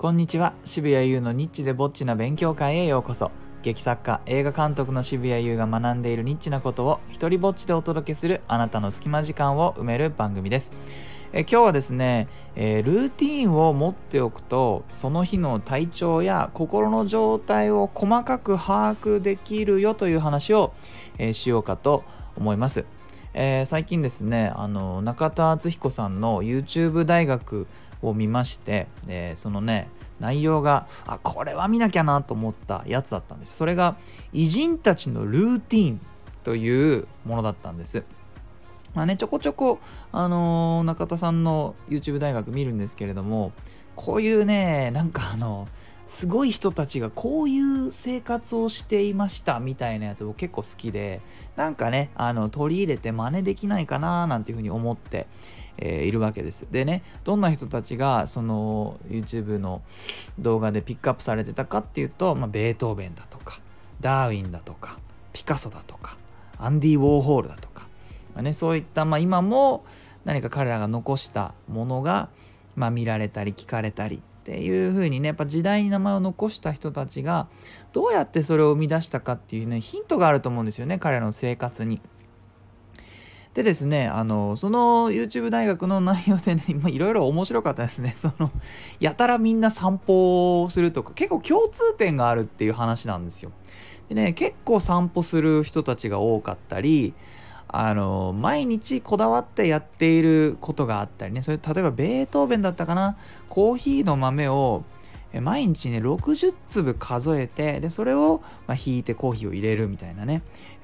こんにちは。渋谷優のニッチでぼっちな勉強会へようこそ。劇作家映画監督の渋谷優が学んでいるニッチなことを一人ぼっちでお届けするあなたの隙間時間を埋める番組です。え今日はですね、えー、ルーティンを持っておくとその日の体調や心の状態を細かく把握できるよという話を、えー、しようかと思います、えー、最近ですねあの中田敦彦さんの YouTube 大学を見まして、えー、そのね内容があこれは見なきゃなと思ったやつだったんです。それが偉人たちのルーティンというものだったんです。まあねちょこちょこあのー、中田さんの YouTube 大学見るんですけれどもこういうねなんかあのすごい人たちがこういう生活をしていましたみたいなやつを結構好きでなんかねあの取り入れて真似できないかななんていうふうに思って、えー、いるわけです。でねどんな人たちがその YouTube の動画でピックアップされてたかっていうと、まあ、ベートーベンだとかダーウィンだとかピカソだとかアンディ・ウォーホールだとか、まあね、そういった、まあ、今も何か彼らが残したものが、まあ、見られたり聞かれたりっていう風にねやっぱ時代に名前を残した人たちがどうやってそれを生み出したかっていうねヒントがあると思うんですよね彼らの生活に。でですね、あの、その YouTube 大学の内容でね、いろいろ面白かったですね。その、やたらみんな散歩をするとか、結構共通点があるっていう話なんですよ。でね、結構散歩する人たちが多かったり、あの毎日こだわってやっていることがあったりね。それ例えばベートーベンだったかな。コーヒーの豆を毎日ね60粒数えてでそれを、まあ、引いてコーヒーを入れるみたいなね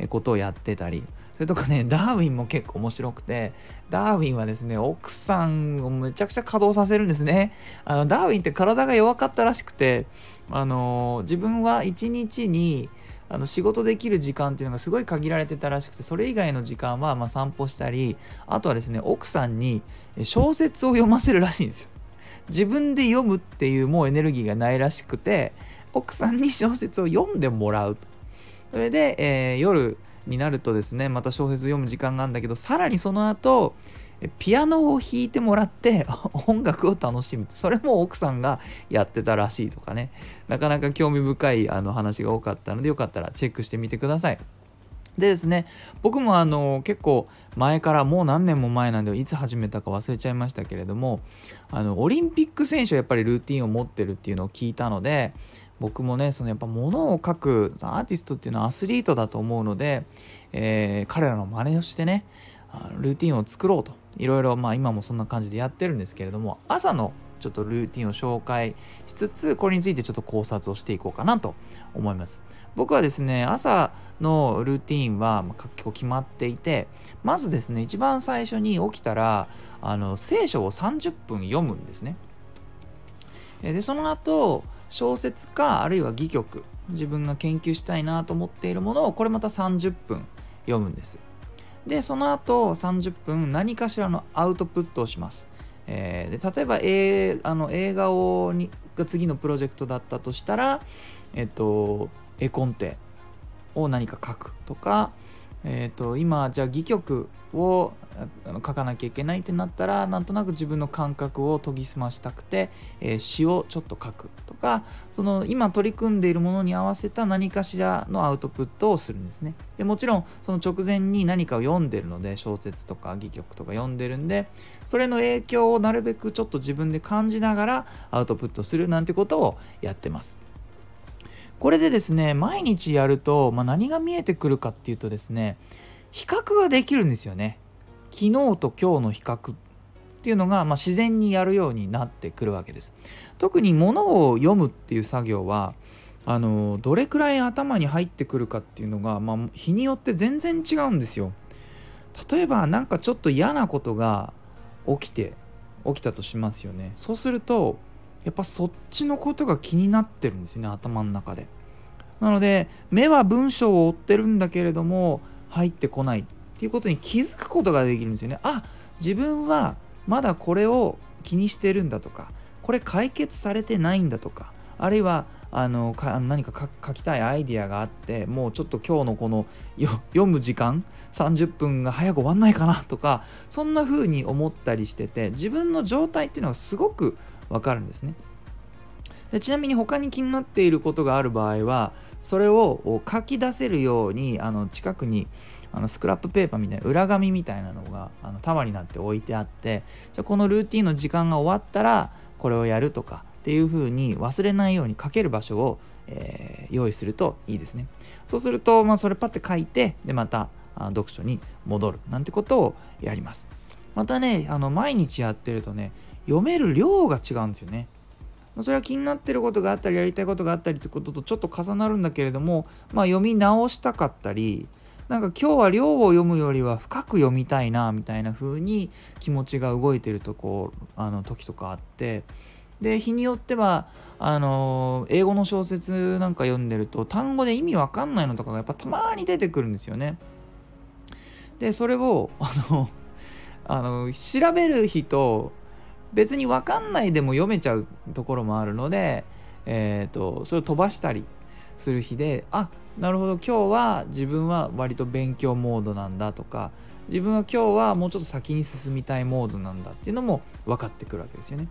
ことをやってたりそれとかねダーウィンも結構面白くてダーウィンはですね奥さんをめちゃくちゃ稼働させるんですねあのダーウィンって体が弱かったらしくてあの自分は1日にあの仕事できる時間っていうのがすごい限られてたらしくてそれ以外の時間はま散歩したりあとはですね奥さんに小説を読ませるらしいんですよ。自分で読むっていうもうエネルギーがないらしくて奥さんに小説を読んでもらうと。それで、えー、夜になるとですねまた小説読む時間があるんだけどさらにその後ピアノを弾いてもらって 音楽を楽しむそれも奥さんがやってたらしいとかね。なかなか興味深いあの話が多かったのでよかったらチェックしてみてください。でですね僕もあの結構前からもう何年も前なんでいつ始めたか忘れちゃいましたけれどもあのオリンピック選手はやっぱりルーティンを持ってるっていうのを聞いたので僕もねそのやっぱ物を書くアーティストっていうのはアスリートだと思うので、えー、彼らの真似をしてねルーティンを作ろうといろいろまあ今もそんな感じでやってるんですけれども朝のちょっとルーティンを紹介しつつこれについてちょっと考察をしていこうかなと思います。僕はですね朝のルーティンは結構決まっていてまずですね一番最初に起きたらあの聖書を30分読むんですね。でその後小説かあるいは戯曲自分が研究したいなと思っているものをこれまた30分読むんです。でその後30分何かしらのアウトプットをします、えー、で例えば、えー、あの映画をにが次のプロジェクトだったとしたらえっと絵コンテを何か書くとかえーと、今じゃあ戯曲を書かなきゃいけないってなったらなんとなく自分の感覚を研ぎ澄ましたくて、えー、詩をちょっと書くとかその今取り組んでいるものに合わせた何かしらのアウトプットをするんですね。でもちろんその直前に何かを読んでるので小説とか戯曲とか読んでるんでそれの影響をなるべくちょっと自分で感じながらアウトプットするなんてことをやってます。これでですね毎日やると、まあ、何が見えてくるかっていうとですね比較ができるんですよね。昨日と今日の比較っていうのが、まあ、自然にやるようになってくるわけです。特に物を読むっていう作業はあのどれくらい頭に入ってくるかっていうのが、まあ、日によって全然違うんですよ。例えば何かちょっと嫌なことが起きて起きたとしますよね。そうするとやっぱそっちのことが気になってるんですよね頭の中で。なので目は文章を追ってるんだけれども入ってこないっていうことに気づくことができるんですよねあ自分はまだこれを気にしてるんだとかこれ解決されてないんだとかあるいはあのか何か書きたいアイディアがあってもうちょっと今日のこの読む時間30分が早く終わんないかなとかそんな風に思ったりしてて自分の状態っていうのがすごくわかるんですね。でちなみに他に気になっていることがある場合はそれを書き出せるようにあの近くにあのスクラップペーパーみたいな裏紙みたいなのがあの束になって置いてあってじゃこのルーティンの時間が終わったらこれをやるとかっていう風に忘れないように書ける場所を、えー、用意するといいですね。そうすると、まあ、それパッて書いてでまた読書に戻るなんてことをやります。またねあの毎日やってるとね読める量が違うんですよね。まそれは気になってることがあったりやりたいことがあったりってこととちょっと重なるんだけれども、まあ、読み直したかったりなんか今日は量を読むよりは深く読みたいなみたいな風に気持ちが動いてるとこあの時とかあってで日によってはあの英語の小説なんか読んでると単語で意味わかんないのとかがやっぱたまに出てくるんですよね。でそれをあのあの調べる日と別に分かんないでも読めちゃうところもあるので、えーと、それを飛ばしたりする日であなるほど今日は自分は割と勉強モードなんだとか自分は今日はもうちょっと先に進みたいモードなんだっていうのも分かってくるわけですよね。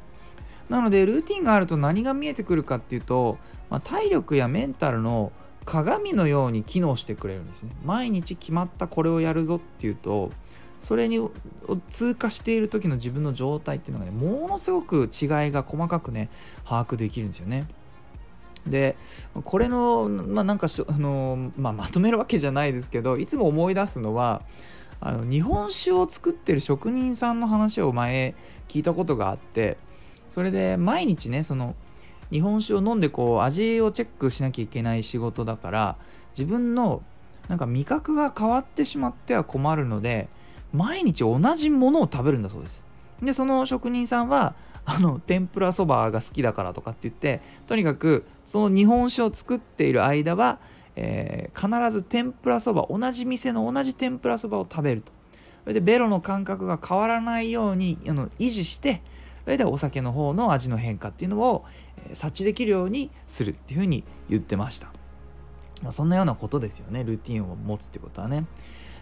なのでルーティンがあると何が見えてくるかっていうと、まあ、体力やメンタルの鏡のように機能してくれるんですね。毎日決まったこれをやるぞっていうとそれに通過している時の自分の状態っていうのがねものすごく違いが細かくね把握できるんですよね。でこれの,、まあ、なんかあの、まあ、まとめるわけじゃないですけどいつも思い出すのはあの日本酒を作ってる職人さんの話を前聞いたことがあってそれで毎日ねその日本酒を飲んでこう味をチェックしなきゃいけない仕事だから自分のなんか味覚が変わってしまっては困るので毎日同じものを食べるんだそうです。でその職人さんはあの天ぷらそばが好きだからとかって言ってとにかくその日本酒を作っている間は、えー、必ず天ぷらそば同じ店の同じ天ぷらそばを食べると。それでベロの感覚が変わらないようにあの維持してそれでお酒の方の味の変化っていうのを、えー、察知できるようにするっていうふうに言ってました、まあ、そんなようなことですよね。ルーティンを持つってことはね。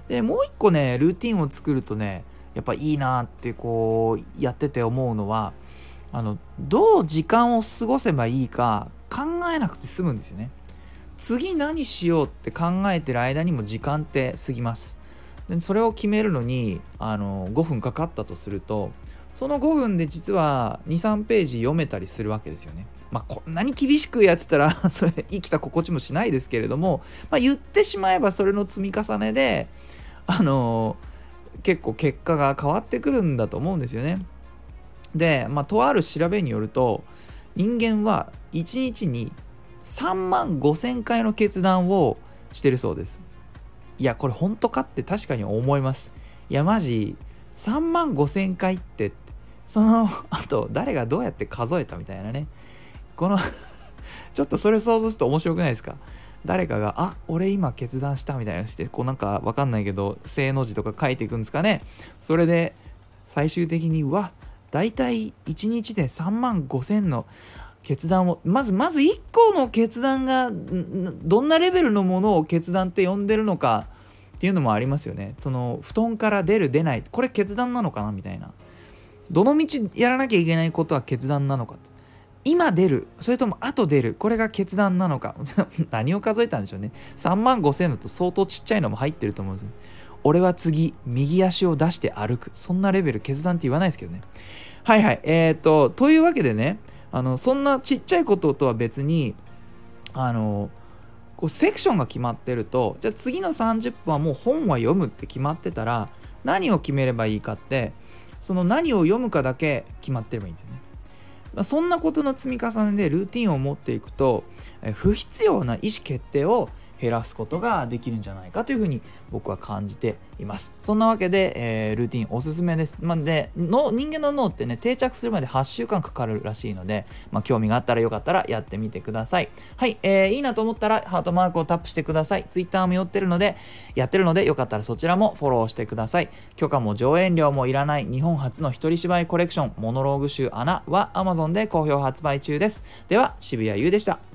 でもう一個ねルーティンを作るとねやっぱいいなってこうやってて思うのはあのどう時間を過ごせばいいか考えなくて済むんですよね。次何しようって考えてる間にも時間って過ぎます。でそれを決めるのにあの5分かかったとするとその5分で実は23ページ読めたりするわけですよね。まあ、こんなに厳しくやってたら それ生きた心地もしないですけれども、まあ、言ってしまえばそれの積み重ねであの結構結果が変わってくるんだと思うんですよね。で、まあ、とある調べによると人間は1日に3万5,000回の決断をしてるそうです。いやこれ本当かって確かに思います。いやマジ3万5,000回ってそのあと誰がどうやって数えたみたいなねこの ちょっとそれ想像すると面白くないですか？誰かが、あ、俺今決断したみたいなして、こうなんかわかんないけど、正の字とか書いていくんですかね？それで、最終的に、うわ、大体1日で3万5000の決断を、まず、まず1個の決断が、どんなレベルのものを決断って呼んでるのかっていうのもありますよね。その、布団から出る、出ない、これ決断なのかな？みたいな。どの道やらなきゃいけないことは決断なのかって。今出るそれとも後出るこれが決断なのか。何を数えたんでしょうね。3万5000だと相当ちっちゃいのも入ってると思うんですよ。俺は次右足を出して歩く。そんなレベル決断って言わないですけどね。はいはい。えー、っとというわけでねあのそんなちっちゃいこととは別にあのこうセクションが決まってるとじゃあ次の30分はもう本は読むって決まってたら何を決めればいいかってその何を読むかだけ決まってればいいんですよね。そんなことの積み重ねでルーティンを持っていくと不必要な意思決定を減らすことができるんじゃないかというふうに僕は感じています。そんなわけで、えー、ルーティンおすすめです。まあ、での人間の脳ってね定着するまで8週間かかるらしいので、まあ、興味があったらよかったらやってみてください。はい、えー、いいなと思ったらハートマークをタップしてください。Twitter も寄ってるのでやってるのでよかったらそちらもフォローしてください。許可も上演料もいらない日本初の一人芝居コレクションモノローグ集穴は Amazon で好評発売中です。では渋谷優でした。